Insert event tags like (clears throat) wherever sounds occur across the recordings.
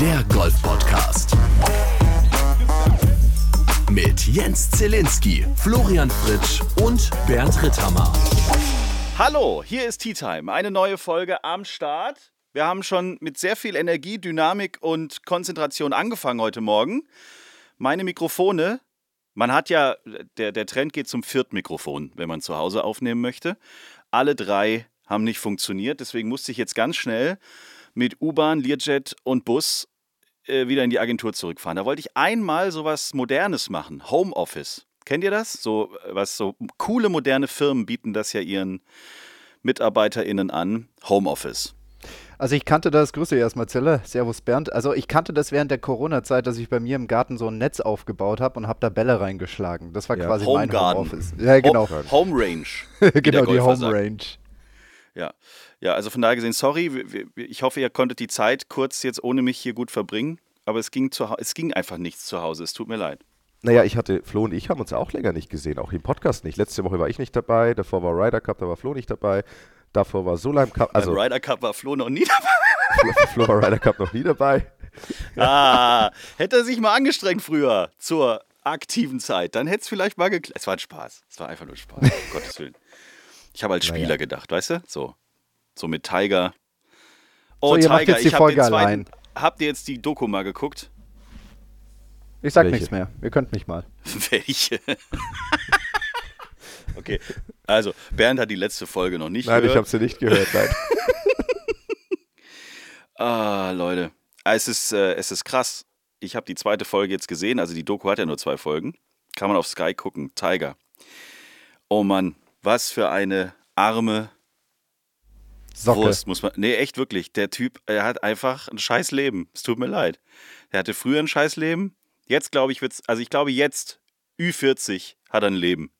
der Golf-Podcast. Mit Jens Zielinski, Florian Fritsch und Bernd Ritthammer. Hallo, hier ist Tea Time, eine neue Folge am Start. Wir haben schon mit sehr viel Energie, Dynamik und Konzentration angefangen heute Morgen. Meine Mikrofone, man hat ja, der, der Trend geht zum Viertmikrofon, wenn man zu Hause aufnehmen möchte. Alle drei haben nicht funktioniert, deswegen musste ich jetzt ganz schnell mit U-Bahn, Learjet und Bus äh, wieder in die Agentur zurückfahren. Da wollte ich einmal so was Modernes machen, Homeoffice. Kennt ihr das? So was so coole moderne Firmen bieten das ja ihren MitarbeiterInnen an, Homeoffice. Also ich kannte das, Grüße erstmal Zelle, Servus Bernd. Also ich kannte das während der Corona-Zeit, dass ich bei mir im Garten so ein Netz aufgebaut habe und habe da Bälle reingeschlagen. Das war ja. quasi Home mein Garden. Homeoffice. Ja, genau. Home Range. (laughs) genau, die Home sagt. Range. Ja. ja, also von daher gesehen, sorry, ich hoffe, ihr konntet die Zeit kurz jetzt ohne mich hier gut verbringen, aber es ging, zu, es ging einfach nichts zu Hause, es tut mir leid. Naja, ich hatte, Flo und ich haben uns auch länger nicht gesehen, auch im Podcast nicht. Letzte Woche war ich nicht dabei, davor war Ryder Cup, da war Flo nicht dabei, davor war Solheim Cup. Also Beim Ryder Cup war Flo noch nie dabei. Flo, Flo war Ryder Cup noch nie dabei. (laughs) Ah, hätte er sich mal angestrengt früher zur aktiven Zeit, dann hätte es vielleicht mal geklappt. Es war ein Spaß, es war einfach nur Spaß, um Gottes Willen. Ich habe als Spieler naja. gedacht, weißt du? So. So mit Tiger. Oh, so, ihr Tiger, macht jetzt die Folge allein. Habt ihr jetzt die Doku mal geguckt? Ich sag Welche? nichts mehr. Ihr könnt mich mal. (laughs) Welche? (laughs) okay. Also, Bernd hat die letzte Folge noch nicht nein, gehört. Nein, ich habe sie nicht gehört, nein. (laughs) ah, Leute. Es ist, äh, es ist krass. Ich habe die zweite Folge jetzt gesehen. Also, die Doku hat ja nur zwei Folgen. Kann man auf Sky gucken. Tiger. Oh Mann, was für eine arme Socke. Wurst, muss man. Nee, echt wirklich. Der Typ, er hat einfach ein scheiß Leben. Es tut mir leid. Er hatte früher ein scheiß Leben. Jetzt glaube ich, wird's, also ich glaube jetzt, Ü40 hat er ein Leben.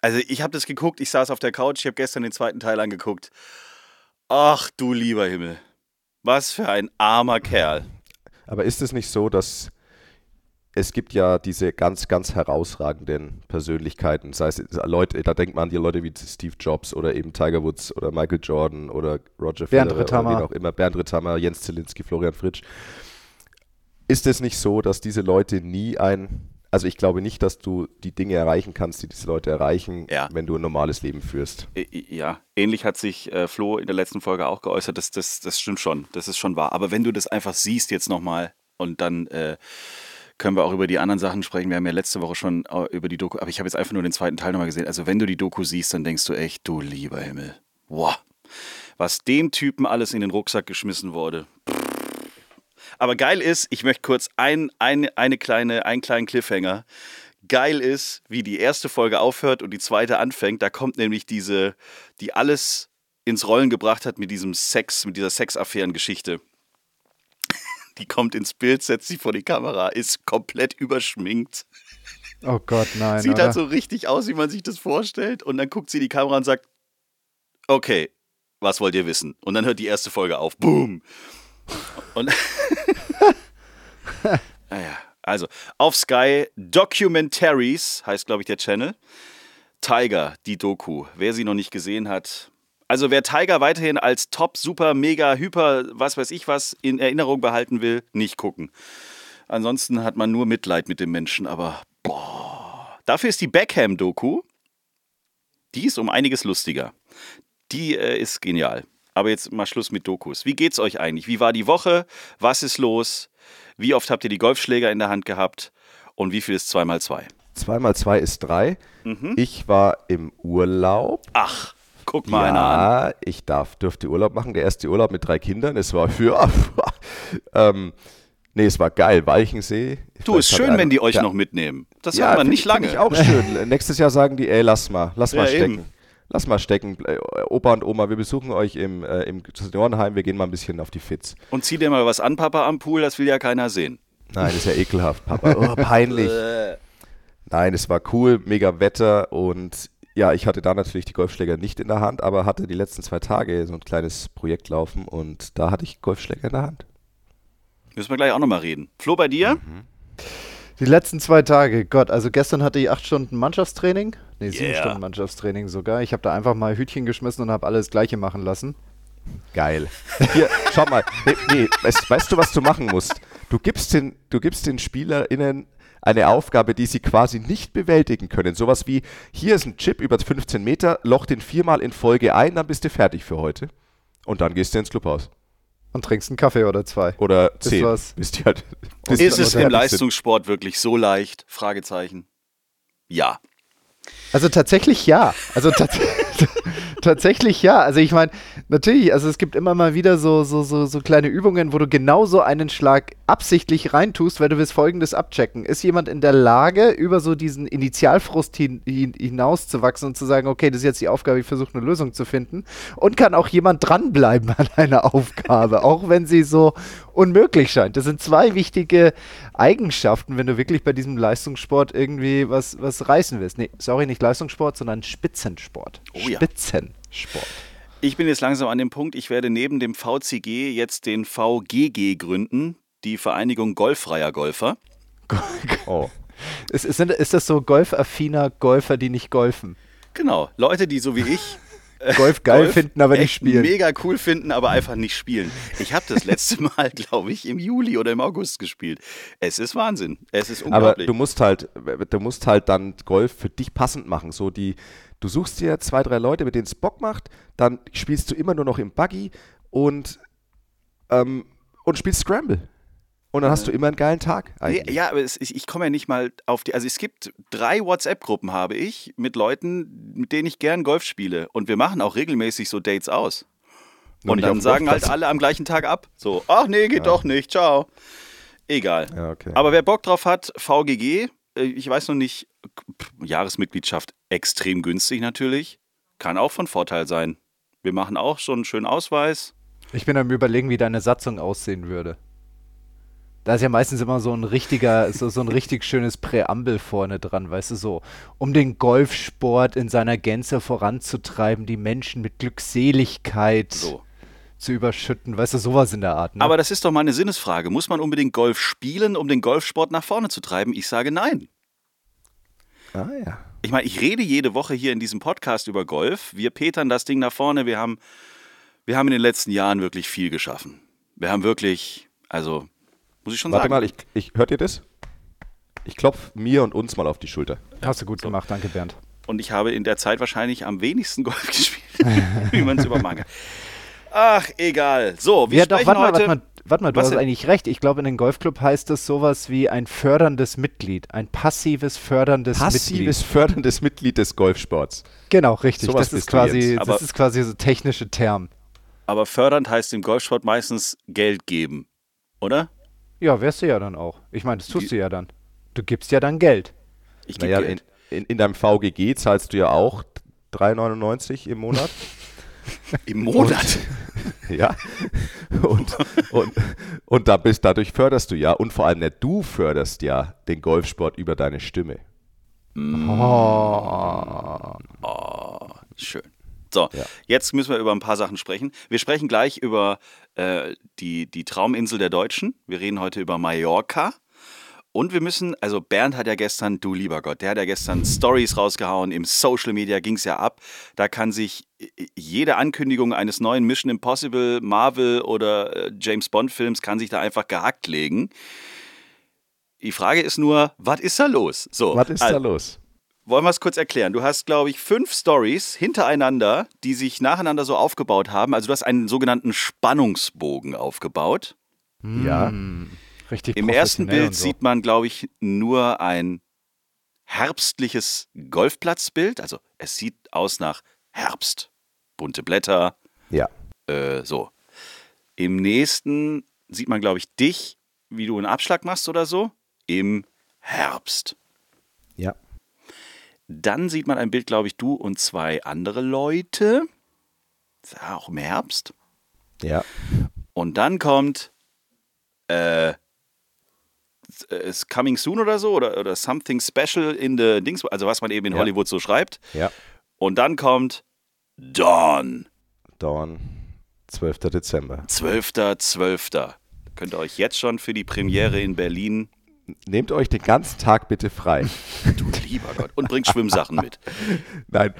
Also ich habe das geguckt, ich saß auf der Couch, ich habe gestern den zweiten Teil angeguckt. Ach du lieber Himmel. Was für ein armer Kerl. Aber ist es nicht so, dass es gibt ja diese ganz, ganz herausragenden Persönlichkeiten, sei es Leute, da denkt man an die Leute wie Steve Jobs oder eben Tiger Woods oder Michael Jordan oder Roger Bernd Federer Ritthammer. oder wen auch immer, Bernd Ritthammer, Jens Zielinski, Florian Fritsch. Ist es nicht so, dass diese Leute nie ein, also ich glaube nicht, dass du die Dinge erreichen kannst, die diese Leute erreichen, ja. wenn du ein normales Leben führst. Ja, ähnlich hat sich äh, Flo in der letzten Folge auch geäußert, das, das, das stimmt schon, das ist schon wahr. Aber wenn du das einfach siehst jetzt nochmal und dann äh, können wir auch über die anderen Sachen sprechen. Wir haben ja letzte Woche schon äh, über die Doku, aber ich habe jetzt einfach nur den zweiten Teil nochmal gesehen. Also wenn du die Doku siehst, dann denkst du echt, du lieber Himmel. Wow. Was dem Typen alles in den Rucksack geschmissen wurde. Aber geil ist, ich möchte kurz ein, ein, eine kleine, einen kleinen Cliffhanger. Geil ist, wie die erste Folge aufhört und die zweite anfängt. Da kommt nämlich diese, die alles ins Rollen gebracht hat mit diesem Sex, mit dieser Sexaffären-Geschichte die kommt ins Bild, setzt sich vor die Kamera, ist komplett überschminkt. Oh Gott, nein. Sieht oder? halt so richtig aus, wie man sich das vorstellt. Und dann guckt sie in die Kamera und sagt: Okay, was wollt ihr wissen? Und dann hört die erste Folge auf. Boom! Und. (laughs) naja, also auf Sky Documentaries heißt, glaube ich, der Channel. Tiger, die Doku. Wer sie noch nicht gesehen hat, also wer Tiger weiterhin als top, super, mega, hyper, was weiß ich was in Erinnerung behalten will, nicht gucken. Ansonsten hat man nur Mitleid mit dem Menschen, aber boah. Dafür ist die Beckham-Doku, die ist um einiges lustiger. Die äh, ist genial. Aber jetzt mal Schluss mit Dokus. Wie geht's euch eigentlich? Wie war die Woche? Was ist los? Wie oft habt ihr die Golfschläger in der Hand gehabt? Und wie viel ist 2x2? 2x2 ist 3. Mhm. Ich war im Urlaub. Ach. Guck mal ja, einer an. ich darf, dürfte Urlaub machen. Der erste Urlaub mit drei Kindern. Es war für. (laughs) ähm, nee, es war geil. Walchensee. Ich du, ist schön, wenn die euch ja. noch mitnehmen. Das ja, hat man nicht lange. ich auch schön. (laughs) Nächstes Jahr sagen die, ey, lass mal, lass mal stecken. Eben. Lass mal stecken. Äh, Opa und Oma, wir besuchen euch im, äh, im Seniorenheim. Wir gehen mal ein bisschen auf die Fits. Und zieh dir mal was an, Papa, am Pool. Das will ja keiner sehen. Nein, das ist ja ekelhaft, Papa. Oh, peinlich. (laughs) Nein, es war cool, mega Wetter und ja, ich hatte da natürlich die Golfschläger nicht in der Hand, aber hatte die letzten zwei Tage so ein kleines Projekt laufen und da hatte ich Golfschläger in der Hand. Müssen wir gleich auch nochmal reden. Flo, bei dir? Mhm. Die letzten zwei Tage, Gott, also gestern hatte ich acht Stunden Mannschaftstraining. Ne, sieben yeah. Stunden Mannschaftstraining sogar. Ich habe da einfach mal Hütchen geschmissen und habe alles Gleiche machen lassen. Geil. Hier, schau mal. Nee, nee, weißt, weißt, du, was du machen musst? Du gibst den, du gibst den SpielerInnen eine Aufgabe, die sie quasi nicht bewältigen können. Sowas wie, hier ist ein Chip über 15 Meter, loch den viermal in Folge ein, dann bist du fertig für heute. Und dann gehst du ins Clubhaus. Und trinkst einen Kaffee oder zwei. Oder zehn. was. Bis die halt, Ist die es halt im. Leistungssport wirklich so leicht? Fragezeichen. Ja. Also tatsächlich ja. Also tats (laughs) tatsächlich ja. Also ich meine, natürlich, also es gibt immer mal wieder so, so, so, so kleine Übungen, wo du genau so einen Schlag absichtlich reintust, weil du willst folgendes abchecken. Ist jemand in der Lage, über so diesen Initialfrust hin, hin, hinauszuwachsen und zu sagen, okay, das ist jetzt die Aufgabe, ich versuche eine Lösung zu finden? Und kann auch jemand dranbleiben (laughs) an einer Aufgabe, auch wenn sie so unmöglich scheint. Das sind zwei wichtige Eigenschaften, wenn du wirklich bei diesem Leistungssport irgendwie was, was reißen willst. Nee, sorry, nicht Leistungssport, sondern Spitzensport. Oh ja. Spitzensport. Ich bin jetzt langsam an dem Punkt, ich werde neben dem VCG jetzt den VGG gründen, die Vereinigung Golffreier Golfer. (laughs) Oh. Ist, ist, ist das so golfaffiner Golfer, die nicht golfen? Genau, Leute, die so wie ich Golf geil Golf finden, aber nicht spielen. mega cool finden, aber einfach nicht spielen. Ich habe das letzte (laughs) Mal, glaube ich, im Juli oder im August gespielt. Es ist Wahnsinn. Es ist Aber unglaublich. du musst halt, du musst halt dann Golf für dich passend machen. So die, du suchst dir zwei, drei Leute, mit denen es Bock macht, dann spielst du immer nur noch im Buggy und, ähm, und spielst Scramble. Und dann hast du immer einen geilen Tag eigentlich. ja, aber es, ich, ich komme ja nicht mal auf die. Also es gibt drei WhatsApp-Gruppen habe ich mit Leuten, mit denen ich gern Golf spiele. Und wir machen auch regelmäßig so Dates aus. Nur Und dann sagen halt alle am gleichen Tag ab. So, ach nee, geht doch nicht, ciao. Egal. Ja, okay. Aber wer Bock drauf hat, VGG, äh, ich weiß noch nicht, Jahresmitgliedschaft extrem günstig natürlich. Kann auch von Vorteil sein. Wir machen auch schon einen schönen Ausweis. Ich bin am überlegen, wie deine Satzung aussehen würde. Da ist ja meistens immer so ein richtiger, so, so ein richtig schönes Präambel vorne dran, weißt du, so, um den Golfsport in seiner Gänze voranzutreiben, die Menschen mit Glückseligkeit So. zu überschütten, weißt du, sowas in der Art. Ne? Aber das ist doch mal eine Sinnesfrage. Muss man unbedingt Golf spielen, um den Golfsport nach vorne zu treiben? Ich sage nein. ah, ja. Ich meine, ich rede jede Woche hier in diesem Podcast über Golf. Wir petern das Ding nach vorne. Wir haben, wir haben in den letzten Jahren wirklich viel geschaffen. Wir haben wirklich, also, muss ich schon Warte sagen. mal, ich, ich, hört ihr das? Ich klopfe mir und uns mal auf die Schulter. Hast du gut gemacht, danke Bernd. Und ich habe in der Zeit wahrscheinlich am wenigsten (laughs) Golf gespielt, (laughs) wie man es übermachen kann. Ach, egal. So, wir ja, doch, sprechen warte mal, heute. warte mal, warte mal, du Was hast denn? eigentlich recht. Ich glaube, in den Golfclub heißt das sowas wie ein förderndes Mitglied, ein passives förderndes Passives, Mitglied. förderndes Mitglied des Golfsports. Genau, richtig. Sowas Das ist, quasi, das ist quasi so technische Term. Aber fördernd heißt im Golfsport meistens Geld geben, oder? Ja, wärst du ja dann auch. Ich meine, das tust du ja dann. Du gibst ja dann Geld. Ich gebe Naja, in, Geld. in, in deinem VGG zahlst du ja auch 3,99 im Monat. (laughs) Im Monat. ja. Und, und, und da bist, dadurch förderst du ja, und vor allem ja, du förderst ja den Golfsport über deine Stimme. Schön. So, Ja. jetzt müssen wir über ein paar Sachen sprechen. Wir sprechen gleich über äh, die, die Trauminsel der Deutschen. Wir reden heute über Mallorca. Und wir müssen, also Bernd hat ja gestern, du lieber Gott, der hat ja gestern Stories rausgehauen, im Social Media ging es ja ab. Da kann sich äh, jede Ankündigung eines neuen Mission Impossible, Marvel oder äh, James Bond Films kann sich da einfach gehackt legen. Die Frage ist nur, was ist da los? So, Was ist also, da los? Wollen wir es kurz erklären? Du hast, glaube ich, fünf Stories hintereinander, die sich nacheinander so aufgebaut haben. Also du hast einen sogenannten Spannungsbogen aufgebaut. Ja. Richtig Im ersten Bild so. sieht man, glaube ich, nur ein herbstliches Golfplatzbild. Also es sieht aus nach Herbst. Bunte Blätter, Ja. äh, so. Im nächsten sieht man, glaube ich, dich, wie du einen Abschlag machst oder so. Im Herbst. Ja. Dann sieht man ein Bild, glaube ich, du und zwei andere Leute. Ja auch im Herbst. Ja. Und dann kommt äh, ist Coming Soon oder so oder, oder Something Special in the Dings, also was man eben in Ja. Hollywood so schreibt. Ja. Und dann kommt Dawn, Dawn, 12. Dezember. 12.12. Könnt ihr euch jetzt schon für die Premiere in Berlin, Nehmt euch den ganzen Tag bitte frei. (laughs) du lieber Gott, und bringt Schwimmsachen mit. (laughs) Nein.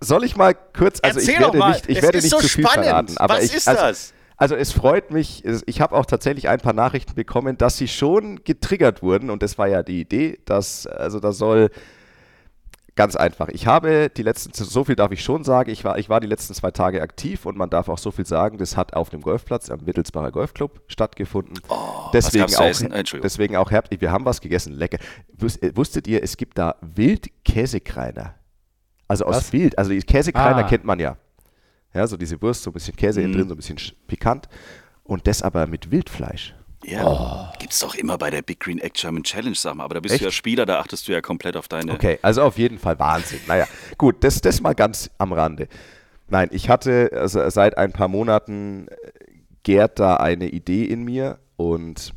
soll ich mal kurz, also Erzähl ich werde doch mal. nicht, ich Es werde ist nicht so zu viel spannend. verraten. Aber Was ich, ist also, das? Also es freut mich, ich habe auch tatsächlich ein paar Nachrichten bekommen, dass sie schon getriggert wurden und das war ja die Idee, dass, also da soll ganz einfach. Ich habe die letzten, so viel darf ich schon sagen, ich war, ich war die letzten zwei Tage aktiv und man darf auch so viel sagen, das hat auf dem Golfplatz am Wittelsbacher Golfclub stattgefunden. deswegen gab's zu auch, essen? Entschuldigung. deswegen auch Herbst, wir haben was gegessen, lecker. Äh, Wusstet ihr, es gibt da Wildkäsekreiner. Also aus Was? Wild, also die Käsekreiner Ah. kennt man ja. Ja, so diese Wurst, so ein bisschen Käse Mhm. drin, so ein bisschen sch- pikant. Und das aber mit Wildfleisch. Ja, gibt's doch immer bei der Big Green Egg German Challenge, sag mal. Aber da bist Echt? du ja Spieler, da achtest du ja komplett auf deine. Okay, also auf jeden Fall Wahnsinn. Naja, gut, das, das mal ganz am Rande. Nein, ich hatte also seit ein paar Monaten äh, gärt da eine Idee in mir und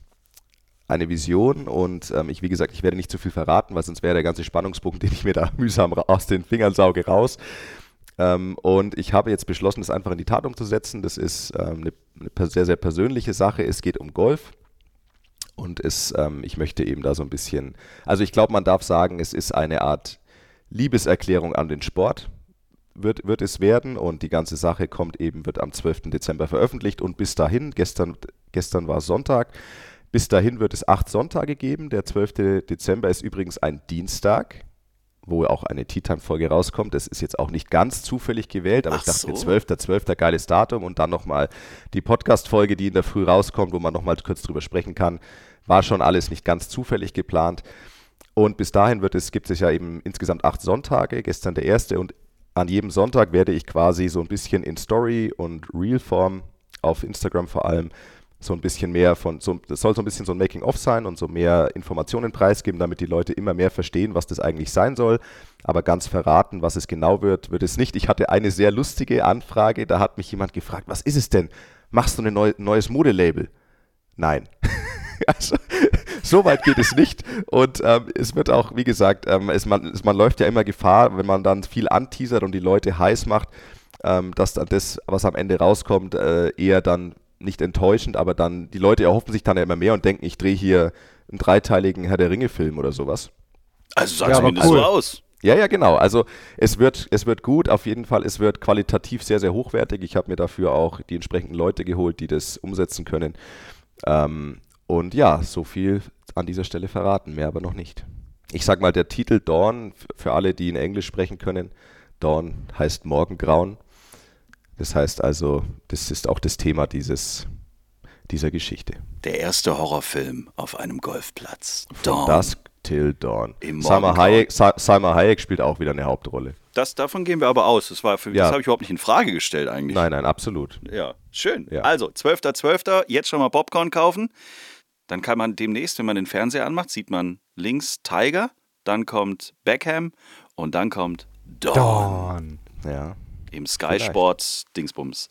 eine Vision und ähm, ich, wie gesagt, ich werde nicht zu viel verraten, weil sonst wäre der ganze Spannungspunkt, (laughs) den ich mir da mühsam aus den Fingern sauge, raus. Ähm, und ich habe jetzt beschlossen, das einfach in die Tat umzusetzen. Das ist ähm, eine, eine sehr, sehr persönliche Sache. Es geht um Golf. Und es, ähm, ich möchte eben da so ein bisschen, also ich glaube, man darf sagen, es ist eine Art Liebeserklärung an den Sport, wird, wird es werden. Und die ganze Sache kommt eben, wird am 12. Dezember veröffentlicht. Und bis dahin, gestern, gestern war Sonntag, bis dahin wird es acht Sonntage geben. Der 12. Dezember ist übrigens ein Dienstag, wo auch eine Tea Time Folge rauskommt. Das ist jetzt auch nicht ganz zufällig gewählt, aber Ach ich dachte, so. mir, 12. 12. geiles Datum und dann nochmal die Podcast-Folge, die in der Früh rauskommt, wo man nochmal kurz drüber sprechen kann. War schon alles nicht ganz zufällig geplant. Und bis dahin wird es, gibt es ja eben insgesamt acht Sonntage, gestern der erste und an jedem Sonntag werde ich quasi so ein bisschen in Story und Real-Form auf Instagram vor allem so ein bisschen mehr von, so, das soll so ein bisschen so ein Making-of sein und so mehr Informationen preisgeben, damit die Leute immer mehr verstehen, was das eigentlich sein soll. Aber ganz verraten, was es genau wird, wird es nicht. Ich hatte eine sehr lustige Anfrage, da hat mich jemand gefragt, was ist es denn? Machst du ein neu, neues Modelabel? Nein. (laughs) also, so weit geht es nicht. Und ähm, es wird auch, wie gesagt, ähm, es, man, es, man läuft ja immer Gefahr, wenn man dann viel anteasert und die Leute heiß macht, ähm, dass dann das, was am Ende rauskommt, äh, eher dann nicht enttäuschend, aber dann, die Leute erhoffen sich dann ja immer mehr und denken, ich drehe hier einen dreiteiligen Herr der Ringe-Film oder sowas. Also sah Ja, zumindest cool. so aus. Ja, ja, genau. Also es wird, es wird gut, auf jeden Fall. Es wird qualitativ sehr, sehr hochwertig. Ich habe mir dafür auch die entsprechenden Leute geholt, die das umsetzen können. Ähm, und ja, so viel an dieser Stelle verraten, mehr aber noch nicht. Ich sag mal, der Titel Dawn, für alle, die in Englisch sprechen können, Dawn heißt Morgengrauen. Das heißt also, das ist auch das Thema dieses, dieser Geschichte. Der erste Horrorfilm auf einem Golfplatz. Dawn. Dusk till Dawn. Im Salma. Hayek, Sa Salma Hayek spielt auch wieder eine Hauptrolle. Das, davon gehen wir aber aus. Das, war für, Ja. das habe ich überhaupt nicht in Frage gestellt eigentlich. Nein, nein, absolut. Ja, schön. Ja. Also, 12.12. jetzt schon mal Popcorn kaufen. Dann kann man demnächst, wenn man den Fernseher anmacht, sieht man links Tiger, dann kommt Beckham und dann kommt Dawn, Dawn. Ja. Im Sky Sport Dingsbums.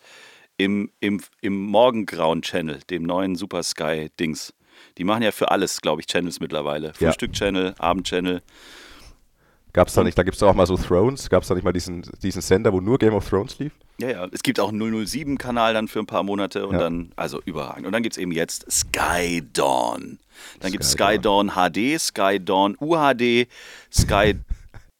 Im, im, im Morgengrauen Channel, dem neuen Super Sky Dings. Die machen ja für alles, glaube ich, Channels mittlerweile. Ja. Frühstück-Channel, Abend-Channel. Gab es da nicht, da gibt es auch mal so Thrones, gab es da nicht mal diesen, diesen Sender, wo nur Game of Thrones lief? Ja, ja. Es gibt auch einen 007-Kanal dann für ein paar Monate und Ja. dann, also überragend. Und dann gibt es eben jetzt Sky Dawn. Dann gibt es Sky Dawn HD, Sky Dawn UHD, Sky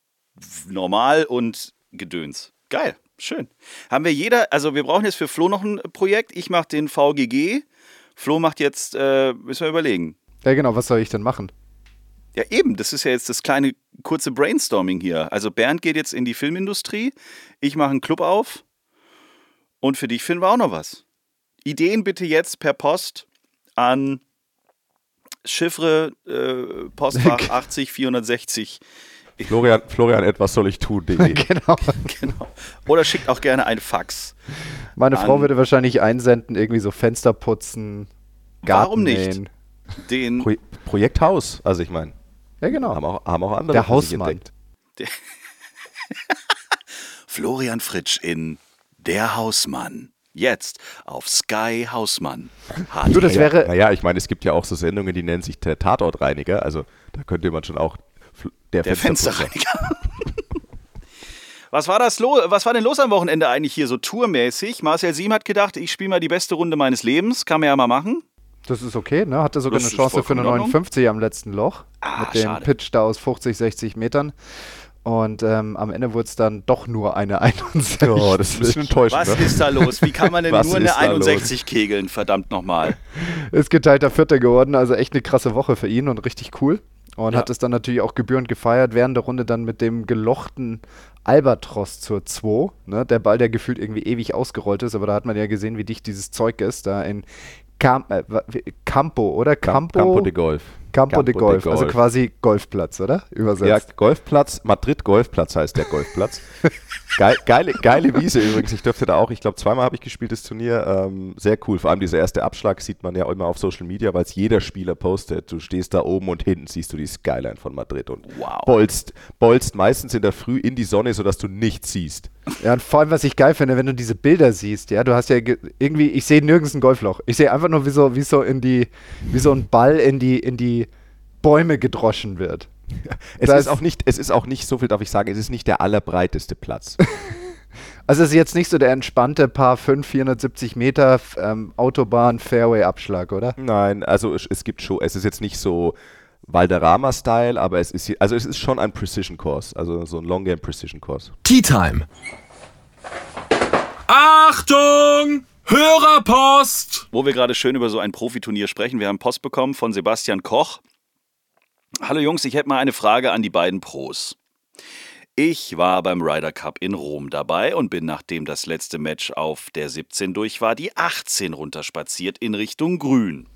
(laughs) Normal und Gedöns. Geil, schön. Haben wir jeder, also wir brauchen jetzt für Flo noch ein Projekt. Ich mache den VGG. Flo macht jetzt, äh, müssen wir überlegen. Ja, genau, was soll ich denn machen? Ja, eben, das ist ja jetzt das kleine kurze Brainstorming hier. Also Bernd geht jetzt in die Filmindustrie, ich mache einen Club auf und für dich finden wir auch noch was. Ideen bitte jetzt per Post an Chiffre äh, Postfach (laughs) 80 460. Florian, Florian, etwas soll ich tun? (laughs) Genau. Genau. Oder schickt auch gerne ein Fax. Meine Frau würde wahrscheinlich einsenden, irgendwie so Fenster putzen, Garten Warum nicht? mähen. Den Pro Projekt Haus, also ich meine, Ja, genau. haben auch, haben auch andere Der Hausmann. entdeckt. (laughs) Florian Fritsch in Der Hausmann. Jetzt auf Sky Hausmann. Du, das wäre, Naja, ich meine, es gibt ja auch so Sendungen, die nennen sich der Tatortreiniger, also da könnte man schon auch der, Der Fensterreiniger. Was war das lo Was war denn los am Wochenende eigentlich hier so tourmäßig? Marcel Siem hat gedacht, ich spiele mal die beste Runde meines Lebens. Kann man ja mal machen. das ist okay, ne? Hatte sogar Das eine Chance für eine in Ordnung. 59 am letzten Loch. Ah, mit dem schade. Pitch da aus 50, 60 Metern. Und ähm, am Ende wurde es dann doch nur eine (laughs) 61. Oh, das ist ein bisschen enttäuschend. Was ne? ist da los? Wie kann man denn (laughs) Was nur eine da los? 61 kegeln? Verdammt nochmal. (laughs) Ist geteilter Vierter geworden, also echt eine krasse Woche für ihn und richtig cool. Und Ja. hat es dann natürlich auch gebührend gefeiert, während der Runde dann mit dem gelochten Albatros zur 2. Ne? Der Ball, der gefühlt irgendwie ewig ausgerollt ist, aber da hat man ja gesehen, wie dicht dieses Zeug ist, da in Cam äh, Campo, oder? Cam- Campo, Campo de Golf. Campo de Campo de Golf, also Golf. quasi Golfplatz, oder? Ja, Übersetzt. Golfplatz, Madrid Golfplatz heißt der Golfplatz. (laughs) Geil, geile, geile Wiese übrigens. Ich dürfte da auch, ich glaube, zweimal habe ich gespielt, das Turnier. Ähm, sehr cool. Vor allem dieser erste Abschlag sieht man ja immer auf Social Media, weil es jeder Spieler postet. Du stehst da oben und hinten siehst du die Skyline von Madrid und Wow. bolzt, bolzt meistens in der Früh in die Sonne, sodass du nichts siehst. Ja, und vor allem, was ich geil finde, wenn du diese Bilder siehst, ja, du hast ja ge- irgendwie, ich sehe nirgends ein Golfloch. Ich sehe einfach nur, wie so, wie so in die, wie so ein Ball in die, in die Bäume gedroschen wird. (laughs) Es Das- ist, auch nicht, es ist auch nicht, so viel darf ich sagen, es ist nicht der allerbreiteste Platz. (laughs) Also es ist jetzt nicht so der entspannte Paar 5, 470 Meter ähm, Autobahn-Fairway-Abschlag, oder? Nein, also es, es gibt schon, es ist jetzt nicht so Valderrama-Style, aber es ist, also es ist schon ein Precision-Course, also so ein Long-Game-Precision-Course. Tea Time. Achtung! Hörerpost! Wo wir gerade schön über so ein Profiturnier sprechen. Wir haben Post bekommen von Sebastian Koch. Hallo Jungs, ich hätte mal eine Frage an die beiden Pros. Ich war beim Ryder Cup in Rom dabei und bin, nachdem das letzte Match auf der 17 durch war, die 18 runterspaziert in Richtung Grün.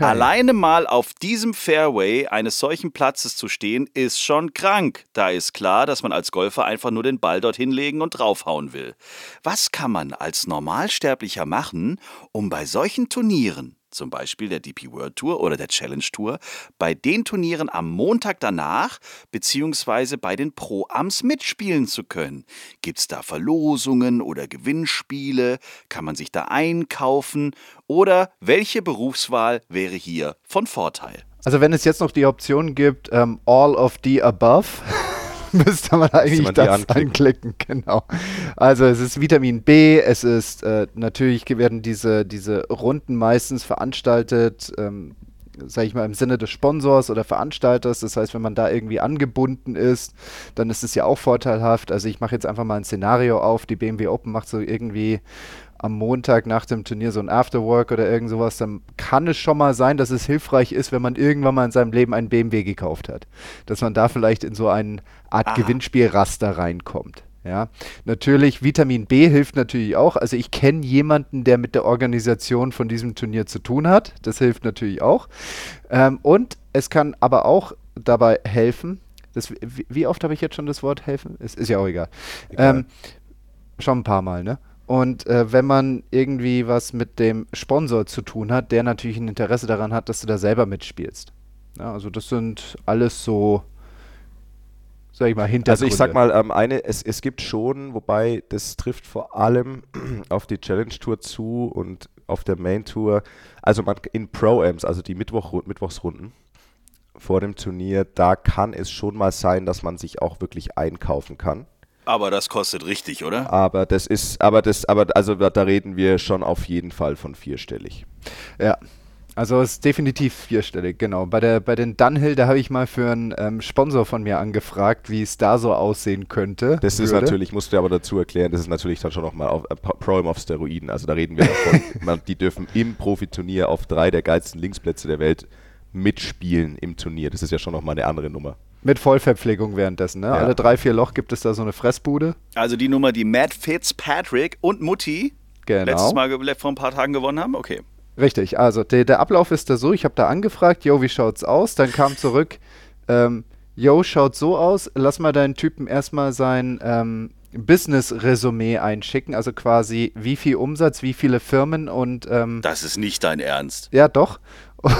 Alleine mal auf diesem Fairway eines solchen Platzes zu stehen, ist schon krank. Da ist klar, dass man als Golfer einfach nur den Ball dorthin legen und draufhauen will. Was kann man als Normalsterblicher machen, um bei solchen Turnieren, zum Beispiel der DP World Tour oder der Challenge Tour, bei den Turnieren am Montag danach beziehungsweise bei den Pro-Ams mitspielen zu können? Gibt's da Verlosungen oder Gewinnspiele? Kann man sich da einkaufen? Oder welche Berufswahl wäre hier von Vorteil? Also wenn es jetzt noch die Option gibt, ähm, all of the above, (laughs) (laughs) müsste man eigentlich man die das anklicken. anklicken. Genau. Also es ist Vitamin B, es ist äh, natürlich werden diese, diese Runden meistens veranstaltet, ähm, sage ich mal, im Sinne des Sponsors oder Veranstalters. Das heißt, wenn man da irgendwie angebunden ist, dann ist es ja auch vorteilhaft. Also ich mache jetzt einfach mal ein Szenario auf. Die BMW Open macht so irgendwie am Montag nach dem Turnier so ein Afterwork oder irgend sowas, dann kann es schon mal sein, dass es hilfreich ist, wenn man irgendwann mal in seinem Leben einen BMW gekauft hat. Dass man da vielleicht in so eine Art Gewinnspielraster reinkommt. Ja, natürlich, Vitamin B hilft natürlich auch. Also ich kenne jemanden, der mit der Organisation von diesem Turnier zu tun hat. Das hilft natürlich auch. Ähm, und es kann aber auch dabei helfen. Das, wie, wie oft habe ich jetzt schon das Wort helfen? Es ist ja auch egal. Egal. Ähm, schon ein paar Mal, ne? Und äh, wenn man irgendwie was mit dem Sponsor zu tun hat, der natürlich ein Interesse daran hat, dass du da selber mitspielst. Ja, also das sind alles so, sag ich mal, Hintergründe. Also ich sag mal, ähm, eine, es, es gibt schon, wobei das trifft vor allem (clears throat) auf die Challenge Tour zu und auf der Main Tour, also man, in Pro-Ams, also die Mittwoch, Mittwochsrunden vor dem Turnier, da kann es schon mal sein, dass man sich auch wirklich einkaufen kann. Aber das kostet richtig, oder? Aber das ist, aber das, aber also da, reden wir schon auf jeden Fall von vierstellig. Ja. Also es ist definitiv vierstellig, genau. Bei, der, bei den Dunhill, da habe ich mal für einen ähm, Sponsor von mir angefragt, wie es da so aussehen könnte. Das ist würde. natürlich, musst du aber dazu erklären, das ist natürlich dann schon nochmal auf äh, Pro-Am auf Steroiden. Also da reden wir davon, (laughs) man, die dürfen im Profiturnier auf drei der geilsten Linksplätze der Welt mitspielen im Turnier. Das ist ja schon nochmal eine andere Nummer. Mit Vollverpflegung währenddessen, ne? Ja. Alle drei, vier Loch gibt es da so eine Fressbude. Also die Nummer, die Matt Fitzpatrick und Mutti Genau. letztes Mal vor ein paar Tagen gewonnen haben. Okay. Richtig, also der, der Ablauf ist da so, ich habe da angefragt, yo, wie schaut's aus? Dann kam zurück, (laughs) ähm, yo, schaut so aus, lass mal deinen Typen erstmal sein ähm, Business-Resümee einschicken, also quasi wie viel Umsatz, wie viele Firmen und ähm, Das ist nicht dein Ernst. ja doch. (laughs)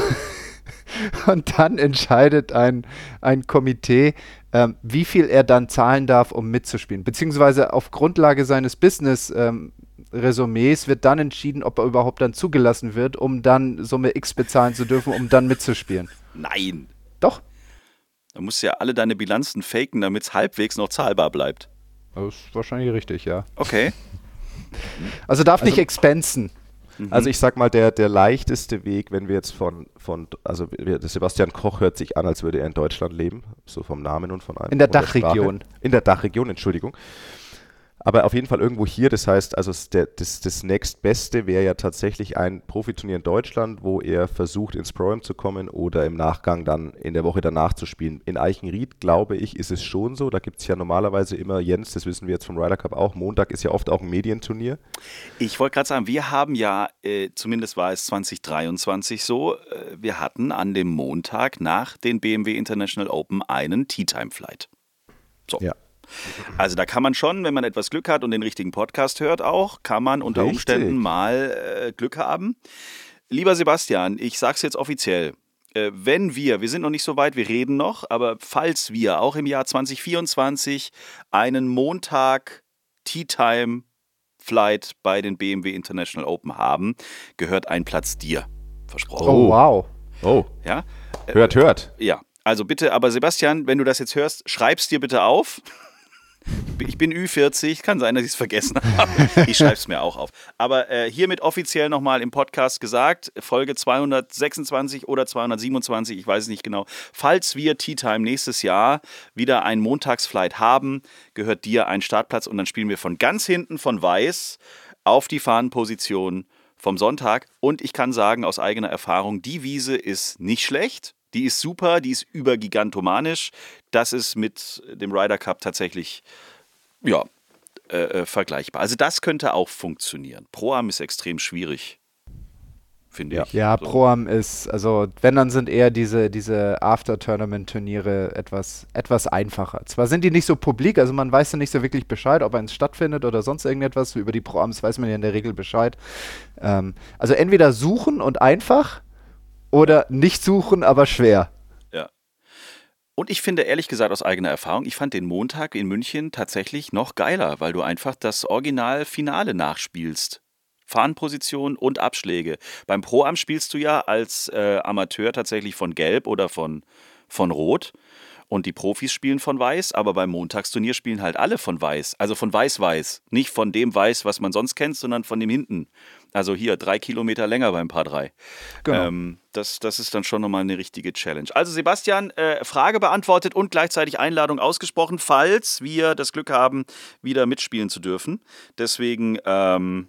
(laughs) Und dann entscheidet ein, ein Komitee, ähm, wie viel er dann zahlen darf, um mitzuspielen. Beziehungsweise auf Grundlage seines Business-Resümees wird dann entschieden, ob er überhaupt dann zugelassen wird, um dann Summe X bezahlen zu dürfen, um dann mitzuspielen. Nein. Doch. Da musst du ja alle deine Bilanzen faken, damit es halbwegs noch zahlbar bleibt. Das ist wahrscheinlich richtig, ja. Okay. Also darf nicht expensen. Also ich sag mal, der, der leichteste Weg, wenn wir jetzt von, von also wir, der Sebastian Koch hört sich an, als würde er in Deutschland leben, so vom Namen und von allem. In der Dachregion. Sprache. In der Dachregion, Entschuldigung. Aber auf jeden Fall irgendwo hier, das heißt, also der, das, das nächstbeste wäre ja tatsächlich ein Profiturnier in Deutschland, wo er versucht, ins Pro-Am zu kommen oder im Nachgang dann in der Woche danach zu spielen. In Eichenried, glaube ich, ist es schon so. Da gibt es ja normalerweise immer, Jens, das wissen wir jetzt vom Ryder Cup auch, Montag ist ja oft auch ein Medienturnier. Ich wollte gerade sagen, wir haben ja, äh, zumindest war es 2023 so, äh, wir hatten an dem Montag nach den BMW International Open einen Tea Time Flight. So. Ja. Also da kann man schon, wenn man etwas Glück hat und den richtigen Podcast hört auch, kann man unter Richtig. Umständen mal äh, Glück haben. Lieber Sebastian, ich sag's jetzt offiziell. Äh, wenn wir, wir sind noch nicht so weit, wir reden noch, aber falls wir auch im Jahr 2024 einen Montag Tea Time Flight bei den BMW International Open haben, gehört ein Platz dir. Versprochen. Oh, wow. Oh, Ja? hört, hört. Ja. Also bitte, aber Sebastian, wenn du das jetzt hörst, schreib's dir bitte auf. Ich bin Ü40, kann sein, dass ich es vergessen habe. (laughs) Ich schreib's mir auch auf. Aber äh, hiermit offiziell nochmal im Podcast gesagt, Folge 226 oder 227, ich weiß es nicht genau. Falls wir Tea Time nächstes Jahr wieder einen Montagsflight haben, gehört dir ein Startplatz und dann spielen wir von ganz hinten von Weiß auf die Fahnenposition vom Sonntag. Und ich kann sagen aus eigener Erfahrung, die Wiese ist nicht schlecht. Die ist super, die ist übergigantomanisch. Das ist mit dem Ryder Cup tatsächlich, ja, äh, äh, vergleichbar. Also das könnte auch funktionieren. Pro-Am ist extrem schwierig, finde Ja. ich. Ja, So. Pro-Am ist, also wenn, dann sind eher diese, diese After-Tournament-Turniere etwas, etwas einfacher. Zwar sind die nicht so publik, also man weiß ja nicht so wirklich Bescheid, ob eins stattfindet oder sonst irgendetwas. Über die Pro-Ams weiß man ja in der Regel Bescheid. Ähm, also entweder suchen und einfach oder nicht suchen, aber schwer. Und ich finde ehrlich gesagt aus eigener Erfahrung, ich fand den Montag in München tatsächlich noch geiler, weil du einfach das Original-Finale nachspielst. Fahnenposition und Abschläge. Beim Pro-Am spielst du ja als äh, Amateur tatsächlich von Gelb oder von, von Rot. Und die Profis spielen von Weiß, aber beim Montagsturnier spielen halt alle von Weiß. Also von Weiß-Weiß. Nicht von dem Weiß, was man sonst kennt, sondern von dem hinten. Also hier drei Kilometer länger beim Paar 3. Genau. Ähm, das, das ist dann schon nochmal eine richtige Challenge. Also Sebastian, äh, Frage beantwortet und gleichzeitig Einladung ausgesprochen, falls wir das Glück haben, wieder mitspielen zu dürfen. Deswegen, ähm,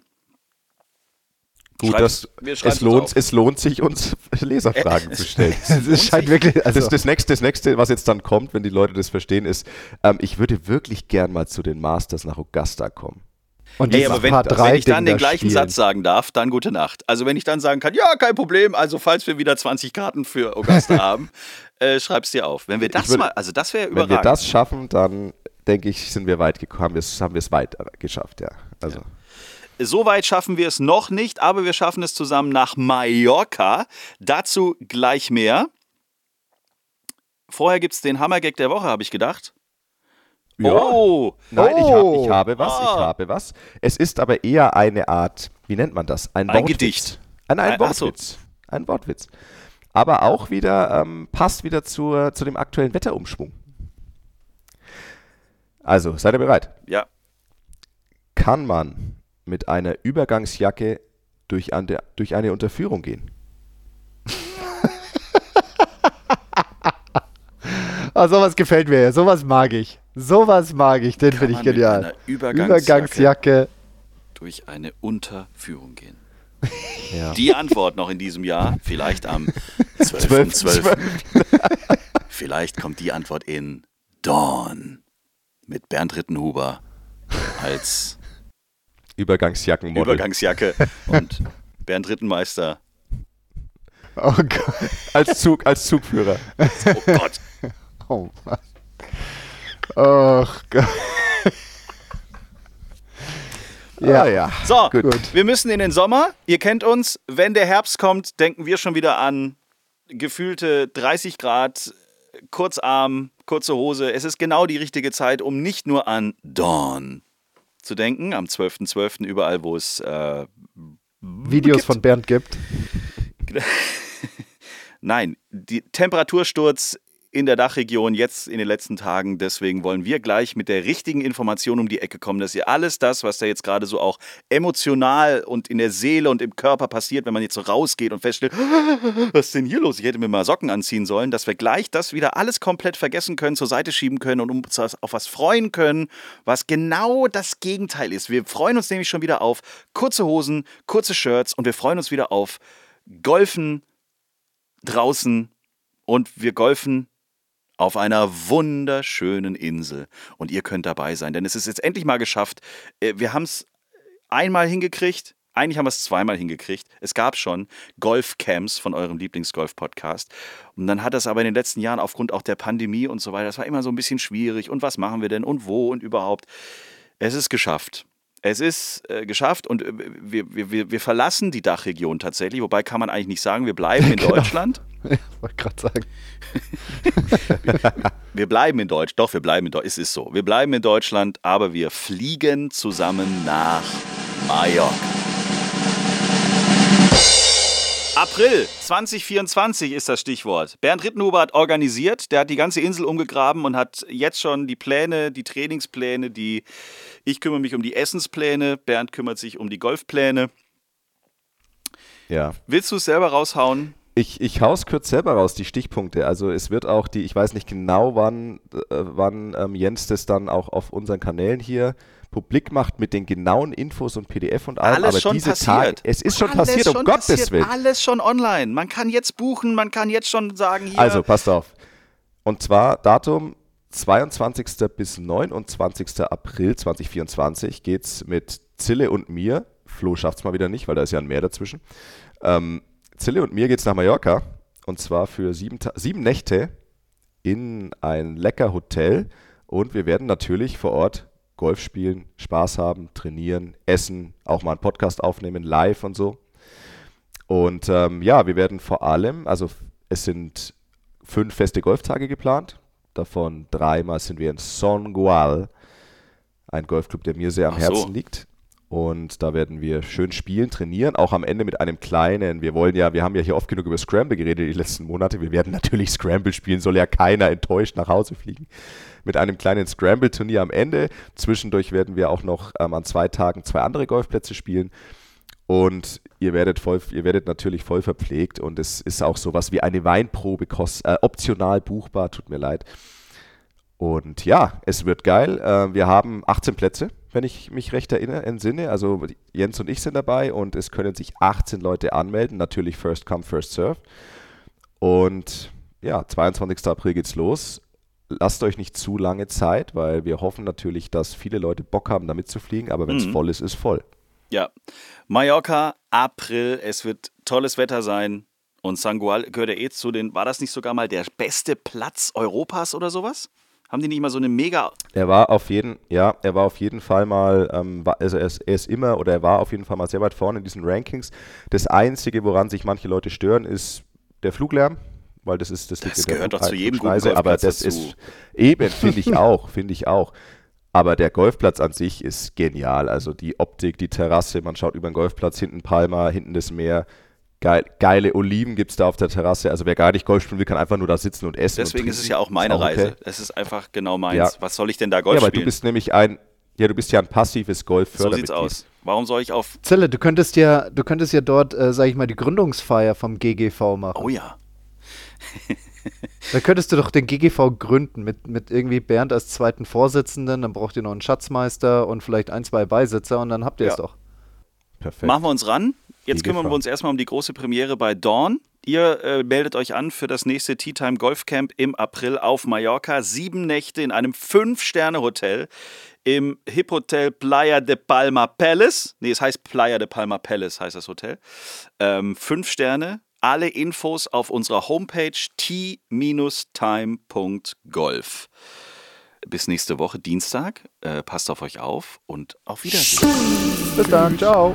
Gut, Schreibt- das, es, uns lohnt, es lohnt sich, uns (laughs) Leserfragen zu stellen. (laughs) Es scheint wirklich, also, Das, das, nächste, das nächste, was jetzt dann kommt, wenn die Leute das verstehen, ist, ähm, ich würde wirklich gern mal zu den Masters nach Augusta kommen. Und Ey, dieses aber wenn, wenn ich dann den gleichen spielen. Satz sagen darf, dann gute Nacht. Also wenn ich dann sagen kann, ja, kein Problem, also falls wir wieder 20 Karten für Augusta (laughs) haben, äh, schreib's dir auf. Wenn wir das würde- mal, also das wäre Wenn wir das schaffen, dann denke ich, sind wir weit gekommen, haben wir es es weit äh, geschafft, ja. Also So weit schaffen wir es noch nicht, aber wir schaffen es zusammen nach Mallorca. Dazu gleich mehr. Vorher gibt es den Hammergag der Woche, habe ich gedacht. Oh, Nein, ich, hab, ich Oh. habe was, ich Ah. habe was. Es ist aber eher eine Art, wie nennt man das? Ein, Ein Wortwitz. Gedicht. Ein, ein Ein- ach so. Wortwitz. Ein Wortwitz. Aber auch wieder, ähm, passt wieder zur, zu dem aktuellen Wetterumschwung. Also, seid ihr bereit? ja. Kann man mit einer Übergangsjacke durch eine, durch eine Unterführung gehen? Ah, sowas gefällt mir ja, sowas mag ich. Sowas mag ich, den finde ich man mit genial. einer Übergangsjacke Übergangsjacke. durch eine Unterführung gehen. (laughs) Ja. Die Antwort noch in diesem Jahr, vielleicht am (laughs) 12.12. (laughs) Vielleicht kommt die Antwort in Dawn mit Bernd Rittenhuber als Übergangsjackenmodel. Übergangsjacke und Bernd Rittenmeister. Oh Gott. als, Zug, als Zugführer. Oh Gott. Oh Mann. Oh Gott. ja, Ah, ja. So, Gut. wir müssen in den Sommer. Ihr kennt uns. Wenn der Herbst kommt, denken wir schon wieder an gefühlte 30 Grad, Kurzarm, kurze Hose. Es ist genau die richtige Zeit, um nicht nur an Dawn zu denken. Am 12.12. überall, wo es äh, Videos von Bernd gibt. (laughs) Nein, die Temperatursturz in der Dachregion jetzt in den letzten Tagen. Deswegen wollen wir gleich mit der richtigen Information um die Ecke kommen, dass ihr alles das, was da jetzt gerade so auch emotional und in der Seele und im Körper passiert, wenn man jetzt so rausgeht und feststellt, was ist denn hier los? Ich hätte mir mal Socken anziehen sollen, dass wir gleich das wieder alles komplett vergessen können, zur Seite schieben können und uns auf was freuen können, was genau das Gegenteil ist. Wir freuen uns nämlich schon wieder auf kurze Hosen, kurze Shirts und wir freuen uns wieder auf Golfen draußen und wir golfen auf einer wunderschönen Insel. Und ihr könnt dabei sein, denn es ist jetzt endlich mal geschafft. Äh, Wir haben es einmal hingekriegt. Eigentlich haben wir es zweimal hingekriegt. Es gab schon Golfcamps von eurem Lieblingsgolf-Podcast. Und dann hat das aber in den letzten Jahren aufgrund auch der Pandemie und so weiter, das war immer so ein bisschen schwierig. Und was machen wir denn und wo und überhaupt? Es ist geschafft. Es ist äh, geschafft und äh, wir, wir, wir- wir verlassen die Dachregion tatsächlich. Wobei kann man eigentlich nicht sagen, wir bleiben in (laughs) Genau. Deutschland. (laughs) Wollte gerade sagen. (laughs) Wir bleiben in Deutschland. Doch, wir bleiben in Deutschland. Es ist so. Wir bleiben in Deutschland, aber wir fliegen zusammen nach Mallorca. April 2024 ist das Stichwort. Bernd Rittenhuber hat organisiert, der hat die ganze Insel umgegraben und hat jetzt schon die Pläne, die Trainingspläne, die ich kümmere mich um die Essenspläne, Bernd kümmert sich um die Golfpläne. Ja. Willst du es selber raushauen? Ich, ich hau's kurz selber raus, die Stichpunkte. Also es wird auch die, ich weiß nicht genau, wann, äh, wann ähm, Jens das dann auch auf unseren Kanälen hier publik macht mit den genauen Infos und PDF und allem. Alles aber schon diese passiert. Tage, es ist schon Alles passiert, um schon Gottes passiert, Willen. Alles schon online. Man kann jetzt buchen, man kann jetzt schon sagen, hier. Also, passt auf. Und zwar Datum 22. bis 29. April 2024 geht's mit Zille und mir. Flo schafft's mal wieder nicht, weil da ist ja ein Meer dazwischen. Ähm, Zille und mir geht's nach Mallorca. Und zwar für sieben, Ta- sieben Nächte in ein lecker Hotel. Und wir werden natürlich vor Ort Golf spielen, Spaß haben, trainieren, essen, auch mal einen Podcast aufnehmen, live und so. Und ähm, ja, wir werden vor allem, also es sind fünf feste Golftage geplant. Davon dreimal sind wir in Songual, ein Golfclub, der mir sehr am Ach so. Herzen liegt. Und da werden wir schön spielen, trainieren, auch am Ende mit einem kleinen, wir wollen ja, wir haben ja hier oft genug über Scramble geredet die letzten Monate. Wir werden natürlich Scramble spielen, soll ja keiner enttäuscht nach Hause fliegen. Mit einem kleinen Scramble-Turnier am Ende. Zwischendurch werden wir auch noch ähm, an zwei Tagen zwei andere Golfplätze spielen. Und ihr werdet voll, ihr werdet natürlich voll verpflegt und es ist auch sowas wie eine Weinprobe kost, äh, optional buchbar, tut mir leid. Und ja, es wird geil. Äh, wir haben 18 Plätze, wenn ich mich recht erinnere, entsinne. Also Jens und ich sind dabei und es können sich 18 Leute anmelden. Natürlich First Come, First Serve. Und ja, 22. April geht's los. Lasst euch nicht zu lange Zeit, weil wir hoffen natürlich, dass viele Leute Bock haben, da mitzufliegen. Aber wenn es Mhm. voll ist, ist voll. Ja. Mallorca, April, es wird tolles Wetter sein. Und Sangual gehört ja eh zu den, war das nicht sogar mal der beste Platz Europas oder sowas? Haben die nicht mal so eine mega. Er war auf jeden, ja, er war auf jeden Fall mal, ähm, war, also er ist, er ist immer oder er war auf jeden Fall mal sehr weit vorne in diesen Rankings. Das Einzige, woran sich manche Leute stören, ist der Fluglärm, weil das ist, das, Das gehört doch zu jedem guten Flugschneise, aber das dazu. ist eben, finde ich auch, (laughs) finde ich auch. Aber der Golfplatz an sich ist genial. Also die Optik, die Terrasse, man schaut über den Golfplatz, hinten Palma, hinten das Meer. Geil, geile Oliven gibt es da auf der Terrasse. Also wer gar nicht Golf spielen will, kann einfach nur da sitzen und essen. Deswegen und ist es ja auch meine Ist okay. Reise. Es ist einfach genau meins. Ja. Was soll ich denn da Golf Ja, weil spielen? du bist nämlich ein, ja, du bist ja ein passives so sieht's Golf-Fördermitglied. aus. Warum soll ich auf. Zelle, du könntest ja, du könntest ja dort, äh, sag ich mal, die Gründungsfeier vom GGV machen. Oh ja. Da könntest du doch den GGV gründen mit, mit irgendwie Bernd als zweiten Vorsitzenden, dann braucht ihr noch einen Schatzmeister und vielleicht ein, zwei Beisitzer und dann habt ihr es Ja. doch. Perfekt. Machen wir uns ran. Jetzt kümmern wir uns erstmal um die große Premiere bei Dawn. Ihr äh, meldet euch an für das nächste Tea Time Golf Camp im April auf Mallorca. Sieben Nächte in einem Fünf-Sterne-Hotel im Hip Hotel Playa de Palma Palace. Nee, es heißt Playa de Palma Palace, heißt das Hotel. Ähm, fünf Sterne. Alle Infos auf unserer Homepage t-time.golf. Bis nächste Woche, Dienstag. Äh, passt auf euch auf und auf Wiedersehen. Bis dann, ciao.